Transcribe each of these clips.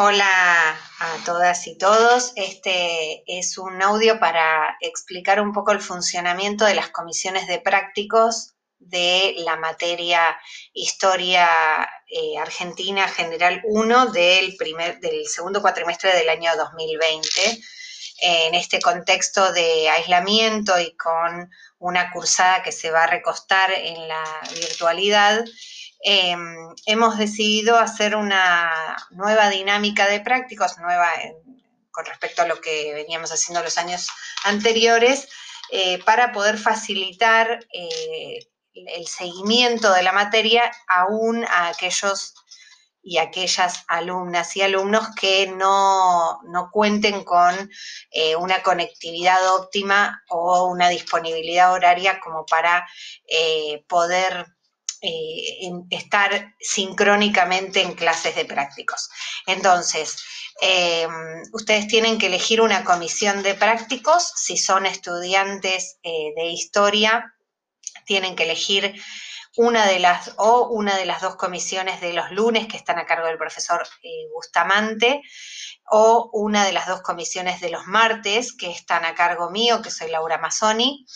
Hola a todas y todos. Este es un audio para explicar un poco el funcionamiento de las comisiones de prácticos de la materia Historia eh, Argentina General 1 del, primer, del segundo cuatrimestre del año 2020. En este contexto de aislamiento y con una cursada que se va a recostar en la virtualidad, Em, hemos decidido hacer una nueva dinámica de prácticos, nueva con respecto a lo que veníamos haciendo los años anteriores, eh, para poder facilitar eh, el seguimiento de la materia aún a aquellos y aquellas alumnas y alumnos que no, cuenten con eh, una conectividad óptima o una disponibilidad horaria como para poder eh, estar sincrónicamente en clases de prácticos. Entonces, em, ustedes tienen que elegir una comisión de prácticos. Si son estudiantes eh, de historia, tienen que elegir una de las o una de las dos comisiones de los lunes que están a cargo del profesor eh, Bustamante o una de las dos comisiones de los martes que están a cargo mío, que soy Laura Mazzoni.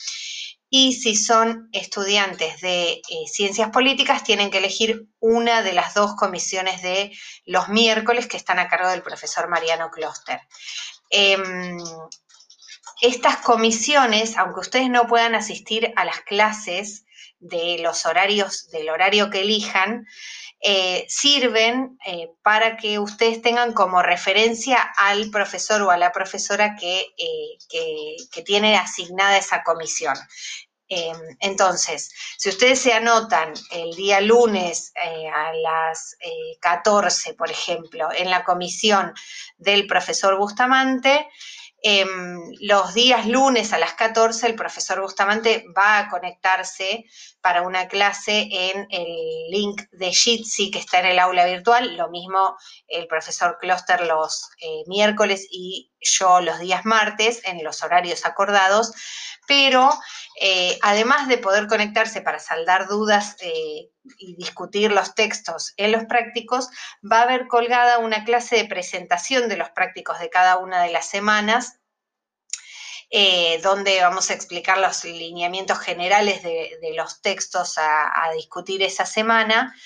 Y si son estudiantes de eh, ciencias políticas, tienen que elegir una de las dos comisiones de los miércoles que están a cargo del profesor Mariano Kloster. Em, estas comisiones, aunque ustedes no puedan asistir a las clases de los horarios, del horario que elijan, eh, sirven eh, para que ustedes tengan como referencia al profesor o a la profesora que, eh, que tiene asignada esa comisión. Entonces, si ustedes se anotan el día lunes a las 14, por ejemplo, en la comisión del profesor Bustamante, Em, los días lunes a las 14 el profesor Bustamante va a conectarse para una clase en el link de Jitsi que está en el aula virtual. Lo mismo el profesor Kloster los eh, miércoles y yo los días martes en los horarios acordados. Pero eh, además de poder conectarse para saldar dudas eh, y discutir los textos en los prácticos, va a haber colgada una clase de presentación de los prácticos de cada una de las semanas eh, donde vamos a explicar los lineamientos generales de, los textos a, discutir esa semana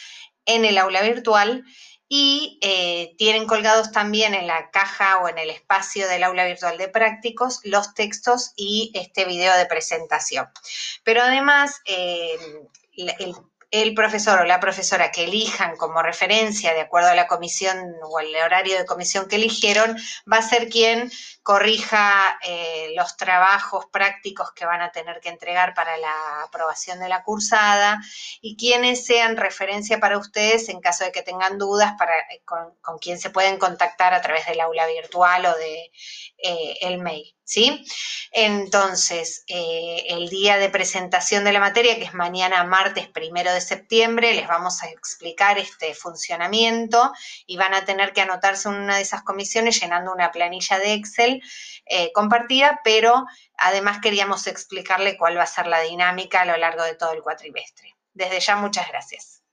en el aula virtual y eh, tienen colgados también en la caja o en el espacio del aula virtual de prácticos los textos y este video de presentación. Pero además, eh, el el profesor o la profesora que elijan como referencia de acuerdo a la comisión o el horario de comisión que eligieron, va a ser quien corrija eh, los trabajos prácticos que van a tener que entregar para la aprobación de la cursada y quienes sean referencia para ustedes en caso de que tengan dudas para, eh, con, con quien se pueden contactar a través del aula virtual o de eh, mail. ¿Sí? Entonces, eh, el día de presentación de la materia, que es mañana martes primero de septiembre, les vamos a explicar este funcionamiento y van a tener que anotarse en una de esas comisiones llenando una planilla de Excel eh, compartida, pero además queríamos explicarle cuál va a ser la dinámica a lo largo de todo el cuatrimestre. Desde ya, muchas gracias.